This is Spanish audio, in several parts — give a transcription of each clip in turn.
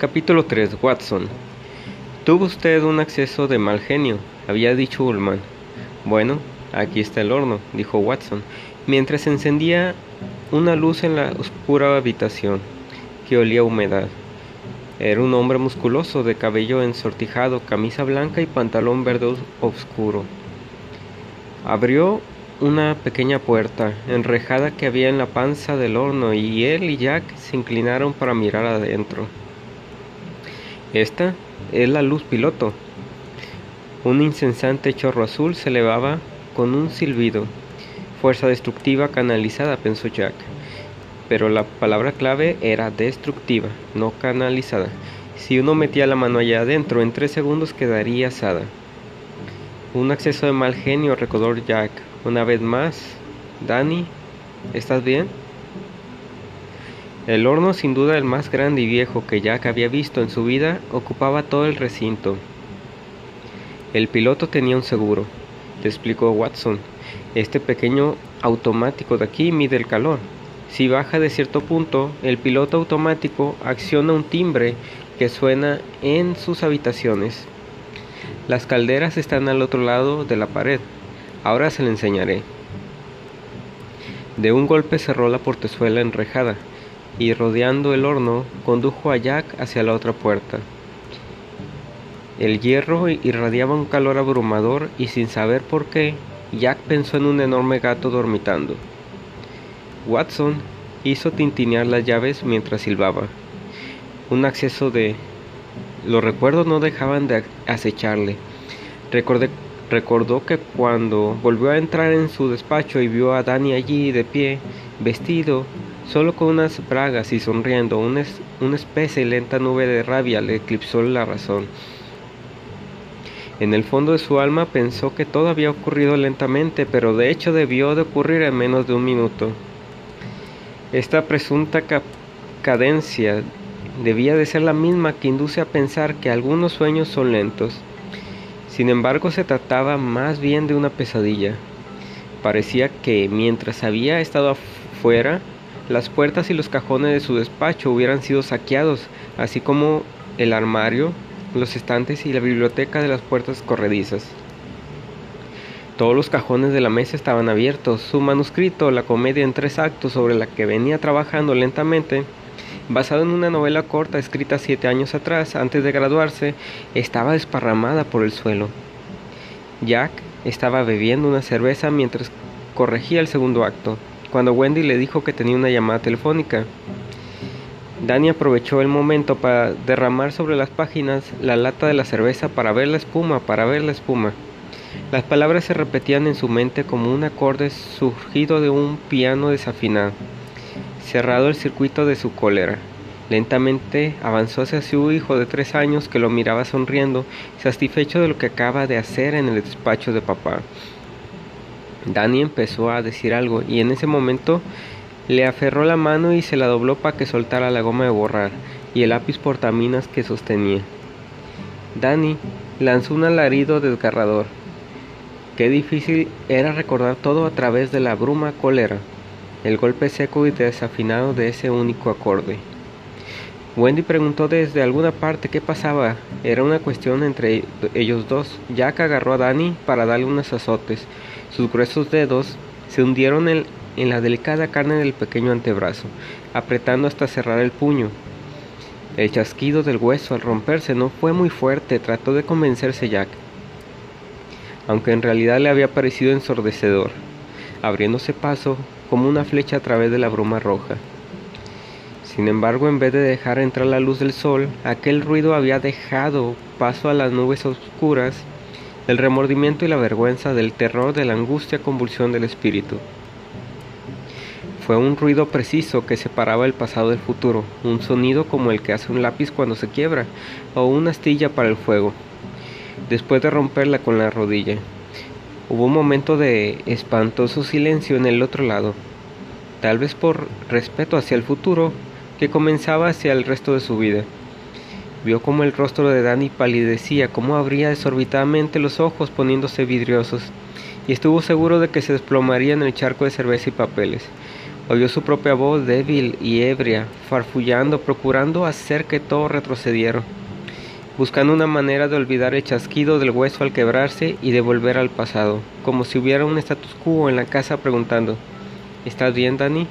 Capítulo 3. Watson. Tuvo usted un acceso de mal genio, había dicho Ullman. Bueno, aquí está el horno, dijo Watson, mientras encendía una luz en la oscura habitación, que olía a humedad. Era un hombre musculoso, de cabello ensortijado, camisa blanca y pantalón verde oscuro. Abrió una pequeña puerta enrejada que había en la panza del horno y él y Jack se inclinaron para mirar adentro. Esta es la luz piloto. Un incesante chorro azul se elevaba con un silbido. Fuerza destructiva canalizada, pensó Jack. Pero la palabra clave era destructiva, no canalizada. Si uno metía la mano allá adentro, en tres segundos quedaría asada. Un acceso de mal genio, recordó Jack. Una vez más, Danny, ¿estás bien? El horno, sin duda el más grande y viejo que Jack había visto en su vida, ocupaba todo el recinto. El piloto tenía un seguro, te explicó Watson. Este pequeño automático de aquí mide el calor. Si baja de cierto punto, el piloto automático acciona un timbre que suena en sus habitaciones. Las calderas están al otro lado de la pared. Ahora se le enseñaré. De un golpe cerró la portezuela enrejada y rodeando el horno condujo a Jack hacia la otra puerta. El hierro irradiaba un calor abrumador y sin saber por qué, Jack pensó en un enorme gato dormitando. Watson hizo tintinear las llaves mientras silbaba. Un acceso de... Los recuerdos no dejaban de acecharle. recordó que cuando volvió a entrar en su despacho y vio a Danny allí de pie, vestido, Solo con unas bragas y sonriendo, una, una especie y lenta nube de rabia le eclipsó la razón. En el fondo de su alma pensó que todo había ocurrido lentamente, pero de hecho debió de ocurrir en menos de un minuto. Esta presunta cadencia debía de ser la misma que induce a pensar que algunos sueños son lentos. Sin embargo, se trataba más bien de una pesadilla. Parecía que mientras había estado afuera, las puertas y los cajones de su despacho hubieran sido saqueados, así como el armario, los estantes y la biblioteca de las puertas corredizas. Todos los cajones de la mesa estaban abiertos. Su manuscrito, la comedia en tres actos sobre la que venía trabajando lentamente, basado en una novela corta escrita siete años atrás, antes de graduarse, estaba desparramada por el suelo. Jack estaba bebiendo una cerveza mientras corregía el segundo acto cuando Wendy le dijo que tenía una llamada telefónica. Danny aprovechó el momento para derramar sobre las páginas la lata de la cerveza para ver la espuma, para ver la espuma. Las palabras se repetían en su mente como un acorde surgido de un piano desafinado. Cerrado el circuito de su cólera, lentamente avanzó hacia su hijo de tres años que lo miraba sonriendo, satisfecho de lo que acaba de hacer en el despacho de papá. Danny empezó a decir algo y en ese momento le aferró la mano y se la dobló para que soltara la goma de borrar y el lápiz portaminas que sostenía. Danny lanzó un alarido desgarrador. Qué difícil era recordar todo a través de la bruma cólera, el golpe seco y desafinado de ese único acorde. Wendy preguntó desde alguna parte qué pasaba. Era una cuestión entre ellos dos. Jack agarró a Danny para darle unos azotes. Sus gruesos dedos se hundieron en, la delicada carne del pequeño antebrazo, apretando hasta cerrar el puño. El chasquido del hueso al romperse no fue muy fuerte, trató de convencerse Jack, aunque en realidad le había parecido ensordecedor, abriéndose paso como una flecha a través de la bruma roja. Sin embargo, en vez de dejar entrar la luz del sol, aquel ruido había dejado paso a las nubes oscuras, del remordimiento y la vergüenza, del terror, de la angustia, convulsión del espíritu. Fue un ruido preciso que separaba el pasado del futuro, un sonido como el que hace un lápiz cuando se quiebra, o una astilla para el fuego, después de romperla con la rodilla. Hubo un momento de espantoso silencio en el otro lado, tal vez por respeto hacia el futuro, que comenzaba hacia el resto de su vida. Vio cómo el rostro de Danny palidecía, cómo abría desorbitadamente los ojos poniéndose vidriosos, y estuvo seguro de que se desplomaría en el charco de cerveza y papeles. Oyó su propia voz débil y ebria, farfullando, procurando hacer que todo retrocediera, buscando una manera de olvidar el chasquido del hueso al quebrarse y de volver al pasado, como si hubiera un status quo en la casa preguntando, ¿Estás bien, Dani?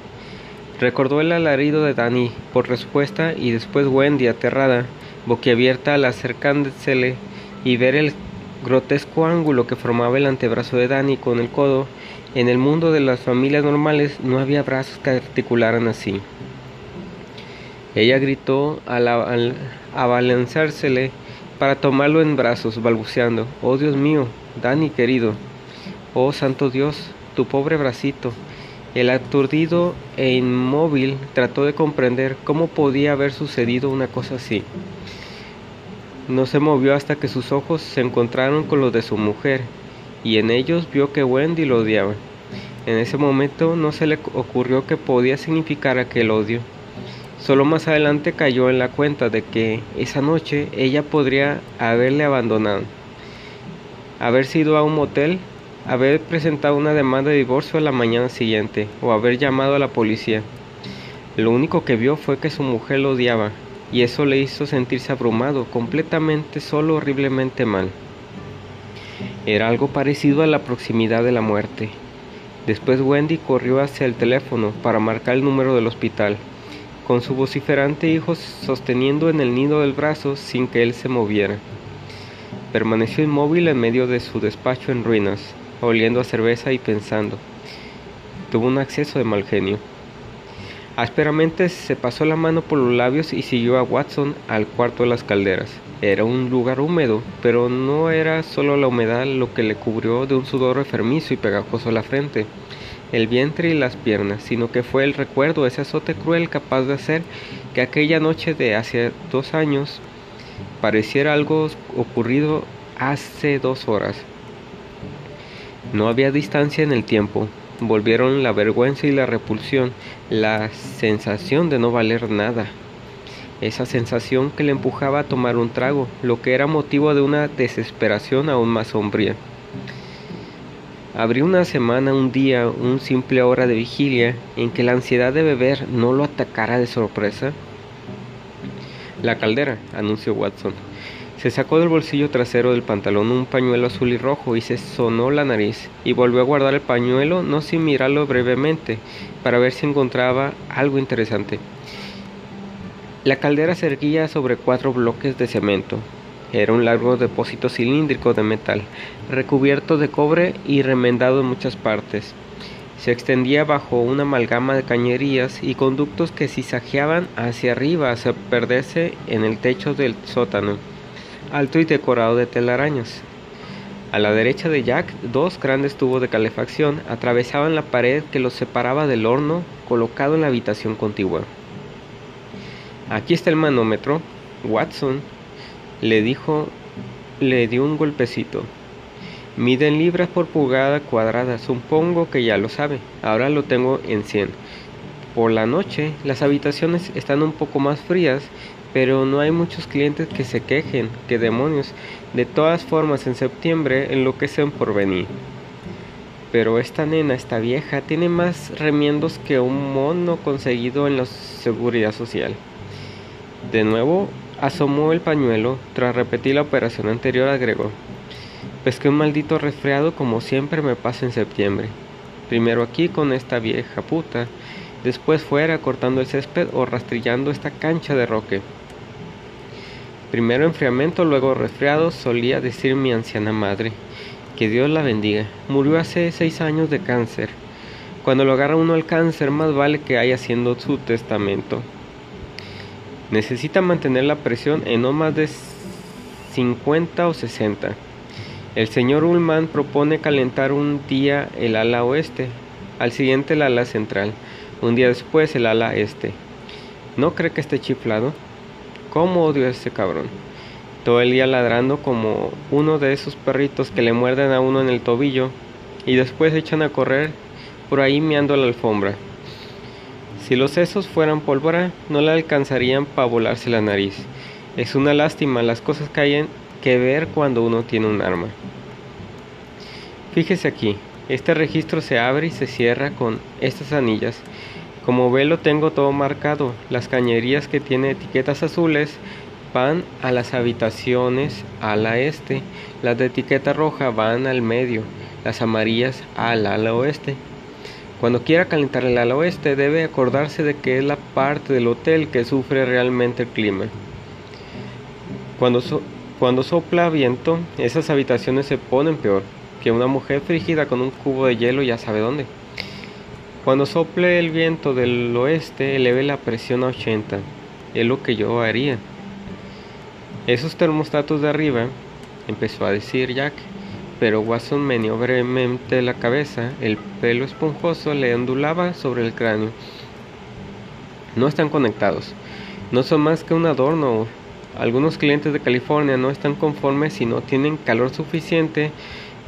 Recordó el alarido de Dani por respuesta y después Wendy, aterrada, boquiabierta al acercársele y ver el grotesco ángulo que formaba el antebrazo de Dani con el codo en el mundo de las familias normales no había brazos que articularan así. Ella gritó al, al abalanzársele para tomarlo en brazos, balbuceando, Oh Dios mío, Dani querido, oh Santo Dios, tu pobre bracito. El aturdido e inmóvil trató de comprender cómo podía haber sucedido una cosa así. No se movió hasta que sus ojos se encontraron con los de su mujer, y en ellos vio que Wendy lo odiaba. En ese momento no se le ocurrió que podía significar aquel odio. Solo más adelante cayó en la cuenta de que esa noche ella podría haberle abandonado, haber sido a un motel, haber presentado una demanda de divorcio a la mañana siguiente o haber llamado a la policía. Lo único que vio fue que su mujer lo odiaba y eso le hizo sentirse abrumado, completamente solo, horriblemente mal. Era algo parecido a la proximidad de la muerte. Después Wendy corrió hacia el teléfono para marcar el número del hospital, con su vociferante hijo sosteniendo en el nido del brazo sin que él se moviera. Permaneció inmóvil en medio de su despacho en ruinas, oliendo a cerveza y pensando. Tuvo un acceso de mal genio. Ásperamente se pasó la mano por los labios y siguió a Watson al cuarto de las calderas. Era un lugar húmedo, pero no era solo la humedad lo que le cubrió de un sudor enfermizo y pegajoso la frente, el vientre y las piernas, sino que fue el recuerdo de ese azote cruel capaz de hacer que aquella noche de hace dos años pareciera algo ocurrido hace dos horas. No había distancia en el tiempo. Volvieron la vergüenza y la repulsión, la sensación de no valer nada, esa sensación que le empujaba a tomar un trago, lo que era motivo de una desesperación aún más sombría. Abrió una semana, un día, un simple hora de vigilia en que la ansiedad de beber no lo atacara de sorpresa. La caldera, anunció Watson. Se sacó del bolsillo trasero del pantalón un pañuelo azul y rojo y se sonó la nariz, y volvió a guardar el pañuelo no sin mirarlo brevemente, para ver si encontraba algo interesante. La caldera se erguía sobre cuatro bloques de cemento. Era un largo depósito cilíndrico de metal, recubierto de cobre y remendado en muchas partes. Se extendía bajo una amalgama de cañerías y conductos que zizajeaban hacia arriba hasta perderse en el techo del sótano, alto y decorado de telarañas. A la derecha de Jack, dos grandes tubos de calefacción atravesaban la pared que los separaba del horno colocado en la habitación contigua. Aquí está el manómetro. Watson le dijo, le dio un golpecito. Mide en libras por pulgada cuadrada. Supongo que ya lo sabe. Ahora lo tengo en 100. Por la noche las habitaciones están un poco más frías, pero no hay muchos clientes que se quejen. Que demonios. De todas formas, en septiembre enloquecen por venir. Pero esta nena, esta vieja, tiene más remiendos que un mono conseguido en la seguridad social. De nuevo asomó el pañuelo, tras repetir la operación anterior agregó, Pesqué un maldito resfriado como siempre me pasa en septiembre. Primero aquí con esta vieja puta, después fuera cortando el césped o rastrillando esta cancha de roque. Primero enfriamiento, luego resfriado, solía decir mi anciana madre. Que Dios la bendiga. Murió hace seis años de cáncer. Cuando lo agarra uno al cáncer, más vale que haya haciendo su testamento. Necesita mantener la presión en no más de 50 o 60. El señor Ullman propone calentar un día el ala oeste, al siguiente el ala central, un día después el ala este. ¿No cree que esté chiflado? ¿Cómo odio a ese cabrón? Todo el día ladrando como uno de esos perritos que le muerden a uno en el tobillo y después echan a correr por ahí meando la alfombra. Si los sesos fueran pólvora, no le alcanzarían para volarse la nariz. Es una lástima las cosas que hay que ver cuando uno tiene un arma. Fíjese aquí, este registro se abre y se cierra con estas anillas. Como ve lo tengo todo marcado. Las cañerías que tienen etiquetas azules van a las habitaciones al este, las de etiqueta roja van al medio, las amarillas al ala oeste. Cuando quiera calentar el ala oeste debe acordarse de que es la parte del hotel que sufre realmente el clima. Cuando, cuando sopla viento, esas habitaciones se ponen peor, que una mujer frígida con un cubo de hielo ya sabe dónde. Cuando sople el viento del oeste, eleve la presión a 80. Es lo que yo haría. Esos termostatos de arriba, empezó a decir Jack, pero Watson meneó brevemente la cabeza, el pelo esponjoso le ondulaba sobre el cráneo. No están conectados, no son más que un adorno. Algunos clientes de California no están conformes si no tienen calor suficiente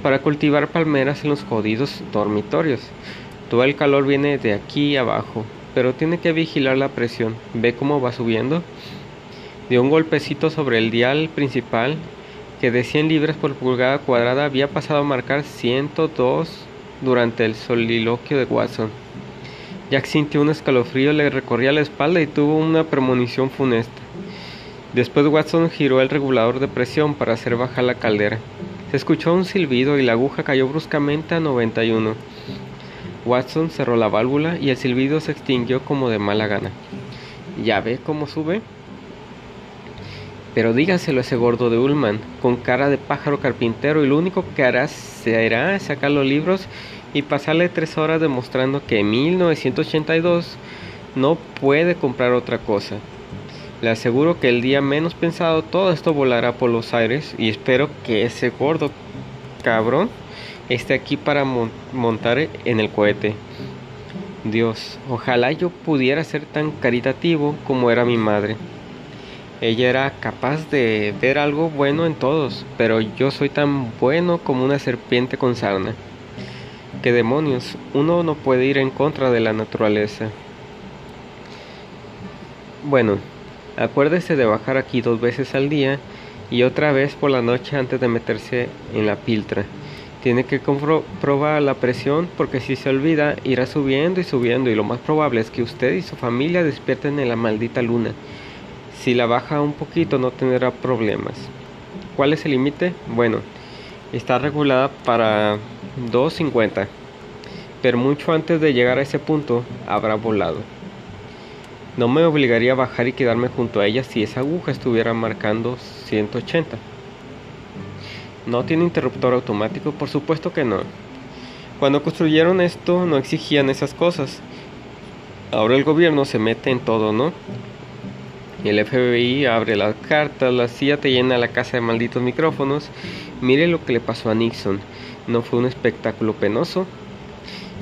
para cultivar palmeras en los jodidos dormitorios. Todo el calor viene de aquí abajo, pero tiene que vigilar la presión. ¿Ve cómo va subiendo? Dio un golpecito sobre el dial principal que de 100 libras por pulgada cuadrada había pasado a marcar 102 durante el soliloquio de Watson. Jack sintió un escalofrío, le recorría la espalda y tuvo una premonición funesta. Después Watson giró el regulador de presión para hacer bajar la caldera. Se escuchó un silbido y la aguja cayó bruscamente a 91. Watson cerró la válvula y el silbido se extinguió como de mala gana. ¿Ya ve cómo sube? Pero dígaselo a ese gordo de Ullman, con cara de pájaro carpintero, y lo único que hará será sacar los libros y pasarle tres horas demostrando que en 1982 no puede comprar otra cosa. Le aseguro que el día menos pensado todo esto volará por los aires y espero que ese gordo cabrón esté aquí para montar en el cohete. Dios, ojalá yo pudiera ser tan caritativo como era mi madre. Ella era capaz de ver algo bueno en todos, pero yo soy tan bueno como una serpiente con sarna. ¿Qué demonios? Uno no puede ir en contra de la naturaleza. Bueno, acuérdese de bajar aquí dos veces al día y otra vez por la noche antes de meterse en la piltra. Tiene que comprobar la presión porque si se olvida irá subiendo y subiendo y lo más probable es que usted y su familia despierten en la maldita luna si la baja un poquito no tendrá problemas. ¿Cuál es el límite? Bueno, está regulada para 250, pero mucho antes de llegar a ese punto habrá volado. No me obligaría a bajar y quedarme junto a ella si esa aguja estuviera marcando 180. ¿No tiene interruptor automático? Por supuesto que no. Cuando construyeron esto no exigían esas cosas. Ahora el gobierno se mete en todo, ¿no? El FBI abre las cartas, la CIA te llena la casa de malditos micrófonos. Mire lo que le pasó a Nixon. No fue un espectáculo penoso,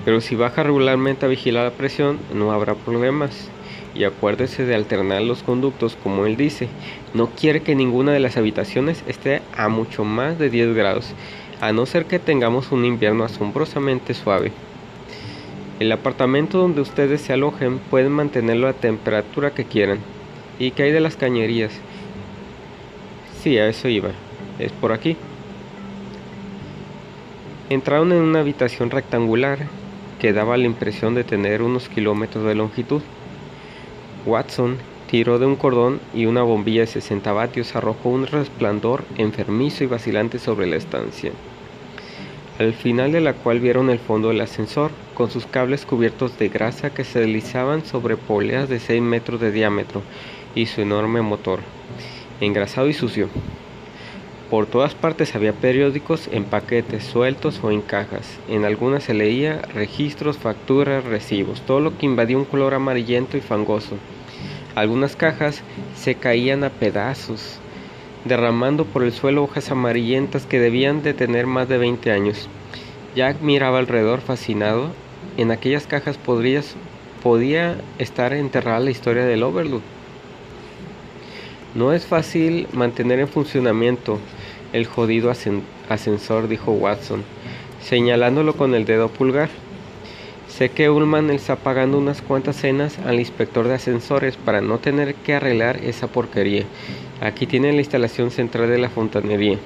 pero si baja regularmente a vigilar la presión, no habrá problemas. Y acuérdese de alternar los conductos, como él dice. No quiere que ninguna de las habitaciones esté a mucho más de 10 grados, a no ser que tengamos un invierno asombrosamente suave. El apartamento donde ustedes se alojen pueden mantenerlo a temperatura que quieran. ¿Y qué hay de las cañerías? Sí, a eso iba. Es por aquí. Entraron en una habitación rectangular que daba la impresión de tener unos kilómetros de longitud. Watson tiró de un cordón y una bombilla de 60 vatios arrojó un resplandor enfermizo y vacilante sobre la estancia, al final de la cual vieron el fondo del ascensor, con sus cables cubiertos de grasa que se deslizaban sobre poleas de 6 metros de diámetro y su enorme motor, engrasado y sucio. Por todas partes había periódicos en paquetes sueltos o en cajas. En algunas se leía registros, facturas, recibos, todo lo que invadía un color amarillento y fangoso. Algunas cajas se caían a pedazos, derramando por el suelo hojas amarillentas que debían de tener más de 20 años. Jack miraba alrededor fascinado. En aquellas cajas podrías, podía estar enterrada la historia del Overlook. No es fácil mantener en funcionamiento el jodido ascensor, dijo Watson, señalándolo con el dedo pulgar. Sé que Ullman está pagando unas cuantas cenas al inspector de ascensores para no tener que arreglar esa porquería. Aquí tiene la instalación central de la fontanería.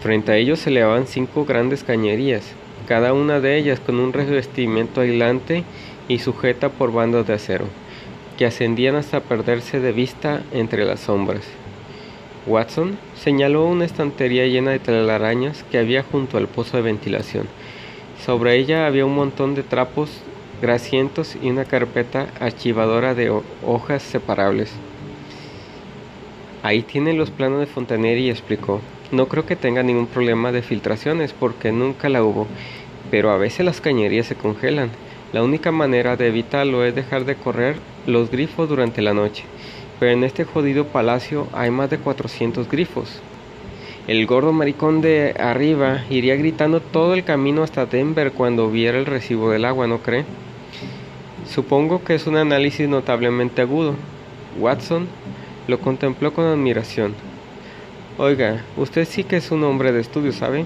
Frente a ellos se elevaban cinco grandes cañerías, cada una de ellas con un revestimiento aislante y sujeta por bandas de acero, que ascendían hasta perderse de vista entre las sombras. Watson señaló una estantería llena de telarañas que había junto al pozo de ventilación. Sobre ella había un montón de trapos grasientos y una carpeta archivadora de hojas separables. Ahí tiene los planos de Fontanelli, explicó. No creo que tenga ningún problema de filtraciones porque nunca la hubo, pero a veces las cañerías se congelan. La única manera de evitarlo es dejar de correr los grifos durante la noche. Pero en este jodido palacio hay más de 400 grifos. El gordo maricón de arriba iría gritando todo el camino hasta Denver cuando viera el recibo del agua, ¿no cree? Supongo que es un análisis notablemente agudo. Watson lo contempló con admiración. Oiga, usted sí que es un hombre de estudio, ¿sabe?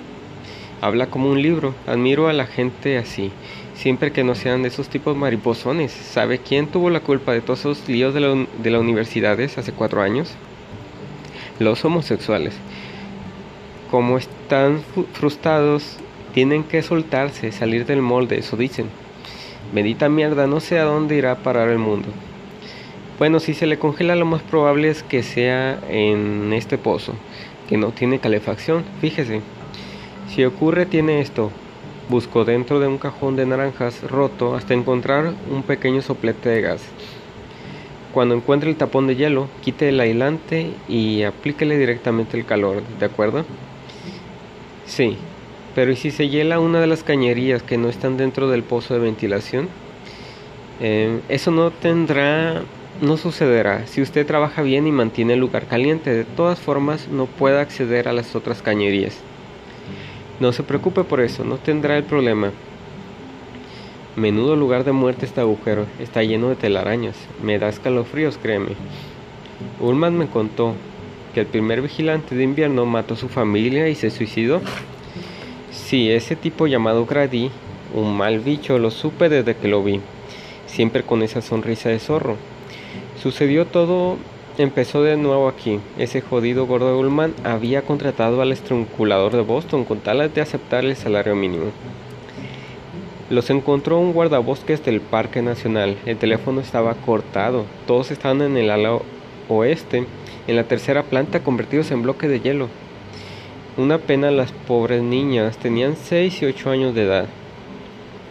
Habla como un libro. Admiro a la gente así. Siempre que no sean de esos tipos mariposones. ¿Sabe quién tuvo la culpa de todos esos líos de, la, de las universidades hace cuatro años? Los homosexuales. Como están frustrados, tienen que soltarse, salir del molde, eso dicen. Bendita mierda, no sé a dónde irá a parar el mundo. Bueno, si se le congela lo más probable es que sea en este pozo, que no tiene calefacción, fíjese. Si ocurre tiene esto. Busco dentro de un cajón de naranjas roto hasta encontrar un pequeño soplete de gas. Cuando encuentre el tapón de hielo, quite el aislante y aplíquele directamente el calor, ¿de acuerdo? Sí, pero ¿y si se hiela una de las cañerías que no están dentro del pozo de ventilación? Eh, eso no tendrá, no sucederá. Si usted trabaja bien y mantiene el lugar caliente, de todas formas no puede acceder a las otras cañerías. No se preocupe por eso, no tendrá el problema. Menudo lugar de muerte este agujero, está lleno de telarañas. Me da escalofríos, créeme. Ullman me contó que el primer vigilante de invierno mató a su familia y se suicidó. Sí, ese tipo llamado Grady, un mal bicho, lo supe desde que lo vi, siempre con esa sonrisa de zorro. Sucedió todo, empezó de nuevo aquí. Ese jodido gordo Ullman había contratado al estrunculador de Boston con tal de aceptar el salario mínimo. Los encontró un guardabosques del Parque Nacional. El teléfono estaba cortado. Todos estaban en el ala oeste, en la tercera planta, convertidos en bloque de hielo. Una pena las pobres niñas, tenían 6 y 8 años de edad.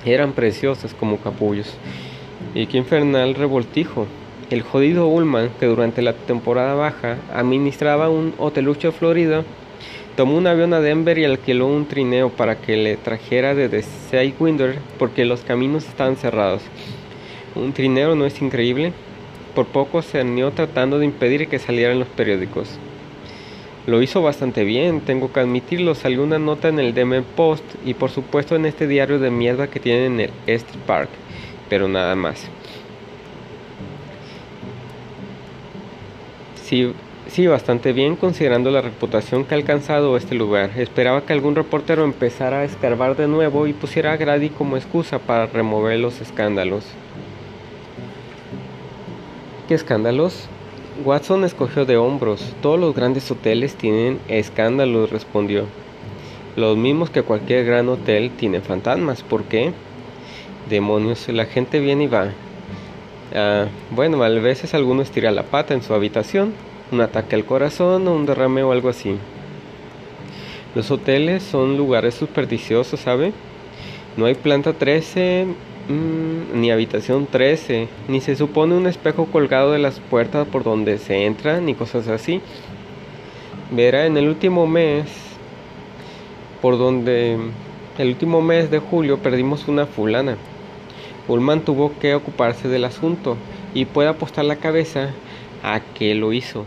Eran preciosas como capullos. Y qué infernal revoltijo. El jodido Ullman, que durante la temporada baja administraba un hotelucho de Florida, tomó un avión a Denver y alquiló un trineo para que le trajera desde Sidewinder porque los caminos estaban cerrados. ¿Un trineo no es increíble? Por poco se unió tratando de impedir que salieran los periódicos. Lo hizo bastante bien, tengo que admitirlo. Salió una nota en el Deme Post y por supuesto en este diario de mierda que tienen en el East Park, pero nada más. Sí, sí, bastante bien considerando la reputación que ha alcanzado este lugar. Esperaba que algún reportero empezara a escarbar de nuevo y pusiera a Grady como excusa para remover los escándalos. ¿Qué escándalos? Watson escogió de hombros. Todos los grandes hoteles tienen escándalos, respondió. Los mismos que cualquier gran hotel tiene fantasmas. ¿Por qué? Demonios, la gente viene y va. Ah, bueno, a veces alguno estira la pata en su habitación, un ataque al corazón o un derrame o algo así. Los hoteles son lugares supersticiosos, ¿sabe? No hay planta 13, Mm, ni habitación 13, ni se supone un espejo colgado de las puertas por donde se entra, ni cosas así. Verá, en el último mes, por donde el último mes de julio perdimos una fulana. Ullman tuvo que ocuparse del asunto y puede apostar la cabeza a que lo hizo.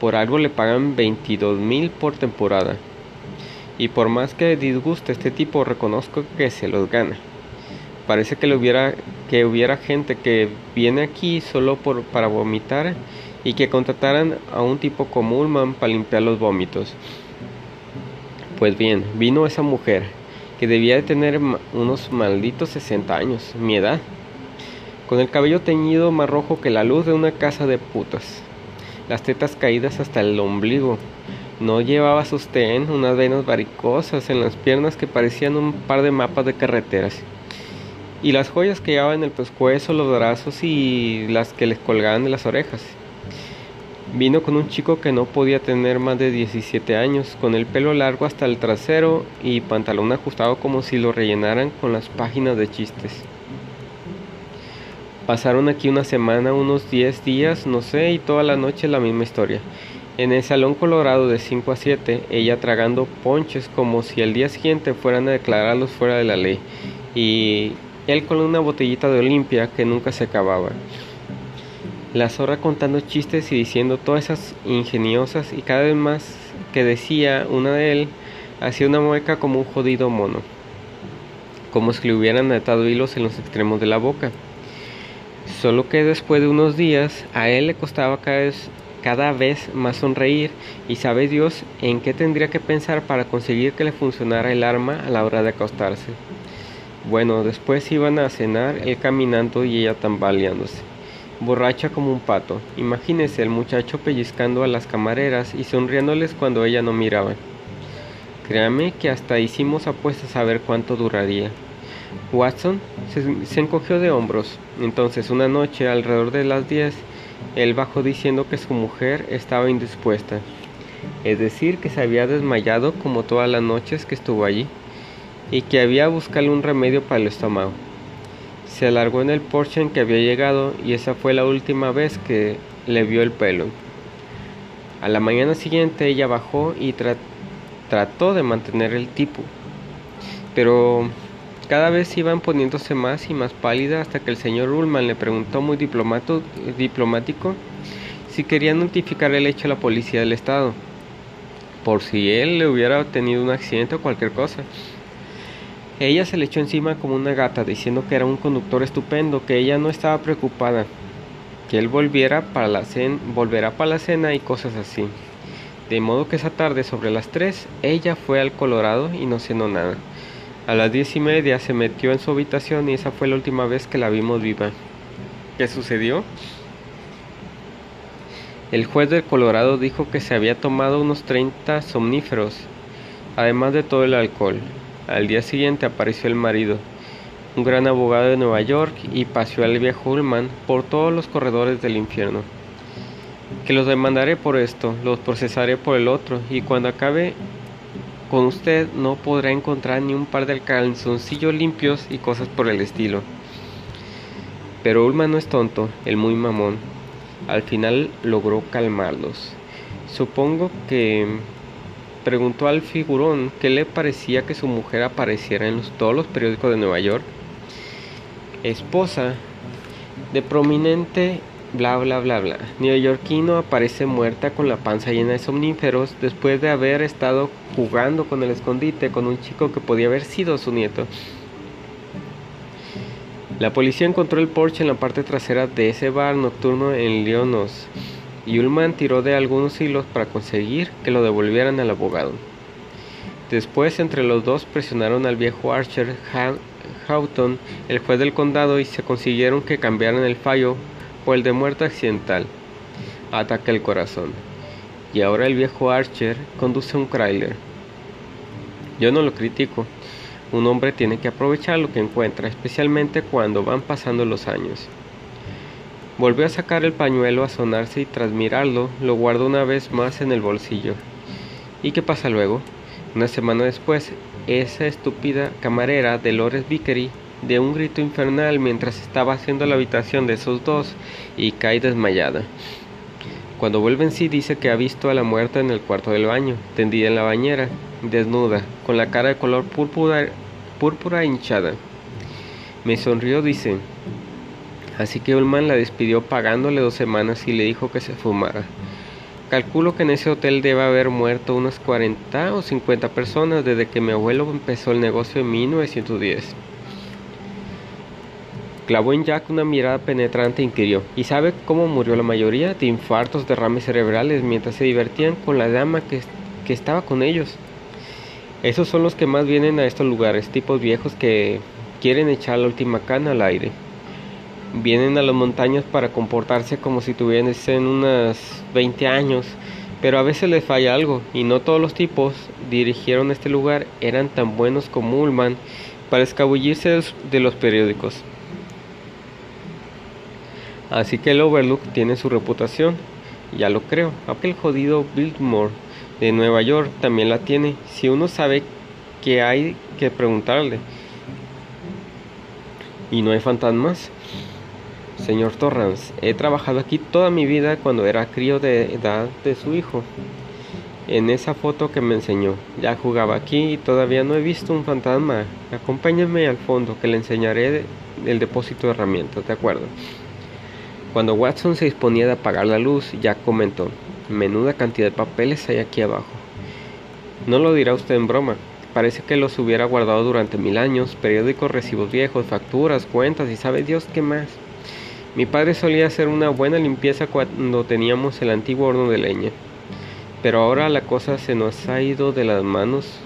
Por algo le pagan 22 mil por temporada. Y por más que disguste este tipo, reconozco que se los gana parece que, hubiera, que hubiera gente que viene aquí solo por, para vomitar y que contrataran a un tipo como Ullman para limpiar los vómitos. Pues bien, vino esa mujer, que debía de tener unos malditos 60 años, mi edad, con el cabello teñido más rojo que la luz de una casa de putas, las tetas caídas hasta el ombligo. No llevaba sostén, unas venas varicosas en las piernas que parecían un par de mapas de carreteras y las joyas que llevaban en el pescuezo, los brazos y las que les colgaban de las orejas. Vino con un chico que no podía tener más de 17 años, con el pelo largo hasta el trasero y pantalón ajustado como si lo rellenaran con las páginas de chistes. Pasaron aquí una semana, unos 10 días, no sé, y toda la noche la misma historia. En el salón colorado de 5 a 7, ella tragando ponches como si el día siguiente fueran a declararlos fuera de la ley, y él con una botellita de Olimpia que nunca se acababa. La zorra contando chistes y diciendo todas esas ingeniosas y cada vez más que decía una de él, hacía una mueca como un jodido mono, como si le hubieran atado hilos en los extremos de la boca. Solo que después de unos días a él le costaba cada vez, cada vez más sonreír y sabe Dios en qué tendría que pensar para conseguir que le funcionara el arma a la hora de acostarse. Bueno, después iban a cenar él caminando y ella tambaleándose, borracha como un pato. Imagínese el muchacho pellizcando a las camareras y sonriéndoles cuando ella no miraba. Créame que hasta hicimos apuestas a ver cuánto duraría. Watson se, encogió de hombros. Entonces, una noche, alrededor de las 10, él bajó diciendo que su mujer estaba indispuesta, es decir, que se había desmayado como todas las noches que estuvo allí, y que había buscarle un remedio para el estómago. Se alargó en el porche en que había llegado y esa fue la última vez que le vio el pelo. A la mañana siguiente ella bajó y trató de mantener el tipo, pero cada vez iban poniéndose más y más pálida hasta que el señor Ullman le preguntó muy diplomático si quería notificar el hecho a la policía del estado, por si él le hubiera tenido un accidente o cualquier cosa. Ella se le echó encima como una gata, diciendo que era un conductor estupendo, que ella no estaba preocupada, que él volviera para la cena, volverá para la cena y cosas así. De modo que esa tarde, sobre las tres, ella fue al Colorado y no cenó nada. A las diez y media se metió en su habitación y esa fue la última vez que la vimos viva. ¿Qué sucedió? El juez del Colorado dijo que se había tomado unos 30 somníferos, además de todo el alcohol. Al día siguiente apareció el marido, un gran abogado de Nueva York, y paseó al viejo Ullman por todos los corredores del infierno. Que los demandaré por esto, los procesaré por el otro, y cuando acabe con usted no podrá encontrar ni un par de calzoncillos limpios y cosas por el estilo. Pero Ulman no es tonto, el muy mamón. Al final logró calmarlos. Supongo que preguntó al figurón qué le parecía que su mujer apareciera en todos los periódicos de Nueva York. Esposa de prominente bla bla bla bla. Neoyorquino aparece muerta con la panza llena de somníferos después de haber estado jugando con el escondite con un chico que podía haber sido su nieto. La policía encontró el Porsche en la parte trasera de ese bar nocturno en Leonos y Ullman tiró de algunos hilos para conseguir que lo devolvieran al abogado. Después entre los dos presionaron al viejo Archer Houghton, el juez del condado, y se consiguieron que cambiaran el fallo el de muerte accidental. Ataca el corazón. Y ahora el viejo Archer conduce un Chrysler. Yo no lo critico. Un hombre tiene que aprovechar lo que encuentra, especialmente cuando van pasando los años. Volvió a sacar el pañuelo a sonarse y tras mirarlo lo guardó una vez más en el bolsillo. ¿Y qué pasa luego? Una semana después, esa estúpida camarera de Lores Vickery de un grito infernal mientras estaba haciendo la habitación de esos dos y cae desmayada. Cuando vuelve en sí dice que ha visto a la muerta en el cuarto del baño, tendida en la bañera, desnuda, con la cara de color púrpura, púrpura hinchada. Me sonrió, dice. Así que Ullman la despidió pagándole dos semanas y le dijo que se fumara. Calculo que en ese hotel debe haber muerto unas 40 o 50 personas desde que mi abuelo empezó el negocio en 1910. Clavó en Jack una mirada penetrante e inquirió. ¿Y sabe cómo murió la mayoría? De infartos, derrames cerebrales, mientras se divertían con la dama que, que estaba con ellos. Esos son los que más vienen a estos lugares, tipos viejos que quieren echar la última cana al aire. Vienen a las montañas para comportarse como si tuviesen unas 20 años, pero a veces les falla algo, y no todos los tipos dirigieron este lugar eran tan buenos como Ullman para escabullirse de los periódicos. Así que el Overlook tiene su reputación, ya lo creo. Aquel jodido Biltmore de Nueva York también la tiene. Si uno sabe que hay que preguntarle. ¿Y no hay fantasmas? Señor Torrance, he trabajado aquí toda mi vida cuando era crío de edad de su hijo. En esa foto que me enseñó, ya jugaba aquí y todavía no he visto un fantasma. Acompáñame al fondo que le enseñaré el depósito de herramientas, ¿de acuerdo? Cuando Watson se disponía de apagar la luz, Jack comentó, menuda cantidad de papeles hay aquí abajo. No lo dirá usted en broma, parece que los hubiera guardado durante mil años, periódicos, recibos viejos, facturas, cuentas y sabe Dios qué más. Mi padre solía hacer una buena limpieza cuando teníamos el antiguo horno de leña, pero ahora la cosa se nos ha ido de las manos.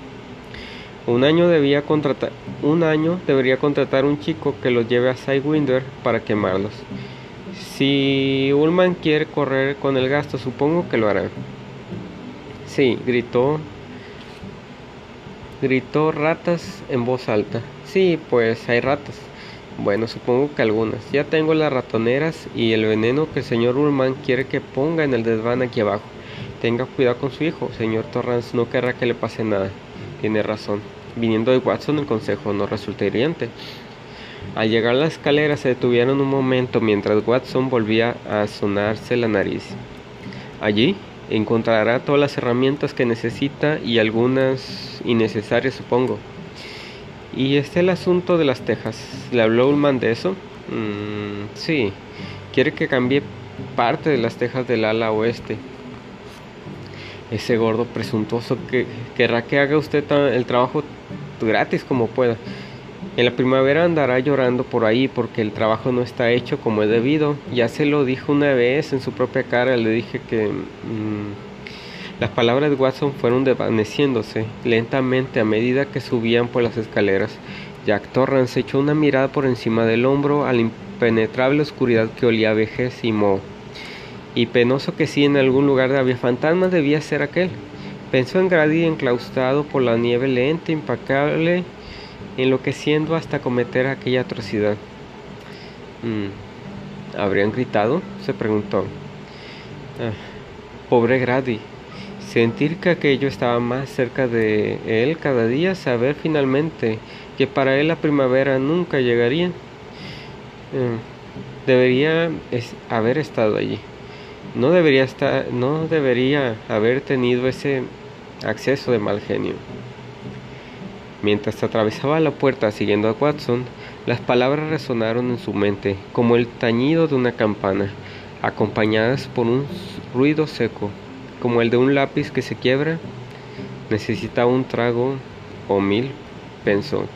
Un año, debía contratar, un año debería contratar un chico que los lleve a Sidewinder para quemarlos. Si Ullman quiere correr con el gasto, supongo que lo hará. Sí, gritó. Gritó ratas en voz alta. Sí, pues hay ratas. Bueno, supongo que algunas. Ya tengo las ratoneras y el veneno que el señor Ullman quiere que ponga en el desván aquí abajo. Tenga cuidado con su hijo. Señor Torrance no querrá que le pase nada. Tiene razón. Viniendo de Watson el consejo no resulta hiriente. Al llegar a la escalera se detuvieron un momento mientras Watson volvía a sonarse la nariz. Allí encontrará todas las herramientas que necesita y algunas innecesarias supongo. Y este es el asunto de las tejas. ¿Le habló Ullman de eso? Mm, sí. Quiere que cambie parte de las tejas del ala oeste. Ese gordo presuntuoso que querrá que haga usted el trabajo gratis como pueda. En la primavera andará llorando por ahí porque el trabajo no está hecho como es debido. Ya se lo dijo una vez en su propia cara, le dije que... Mm, las palabras de Watson fueron desvaneciéndose lentamente a medida que subían por las escaleras. Jack Torrance echó una mirada por encima del hombro a la impenetrable oscuridad que olía a vejez y moho. Y penoso que si en algún lugar había fantasmas debía ser aquel. Pensó en Grady enclaustrado por la nieve lenta, impacable enloqueciendo hasta cometer aquella atrocidad. Mm, ¿Habrían gritado? se preguntó. Ah, pobre Grady. Sentir que aquello estaba más cerca de él cada día, saber finalmente que para él la primavera nunca llegaría. Ah, debería haber estado allí. No debería estar, no debería haber tenido ese acceso de mal genio. Mientras atravesaba la puerta siguiendo a Watson, las palabras resonaron en su mente como el tañido de una campana, acompañadas por un ruido seco, como el de un lápiz que se quiebra. Necesitaba un trago o mil, pensó.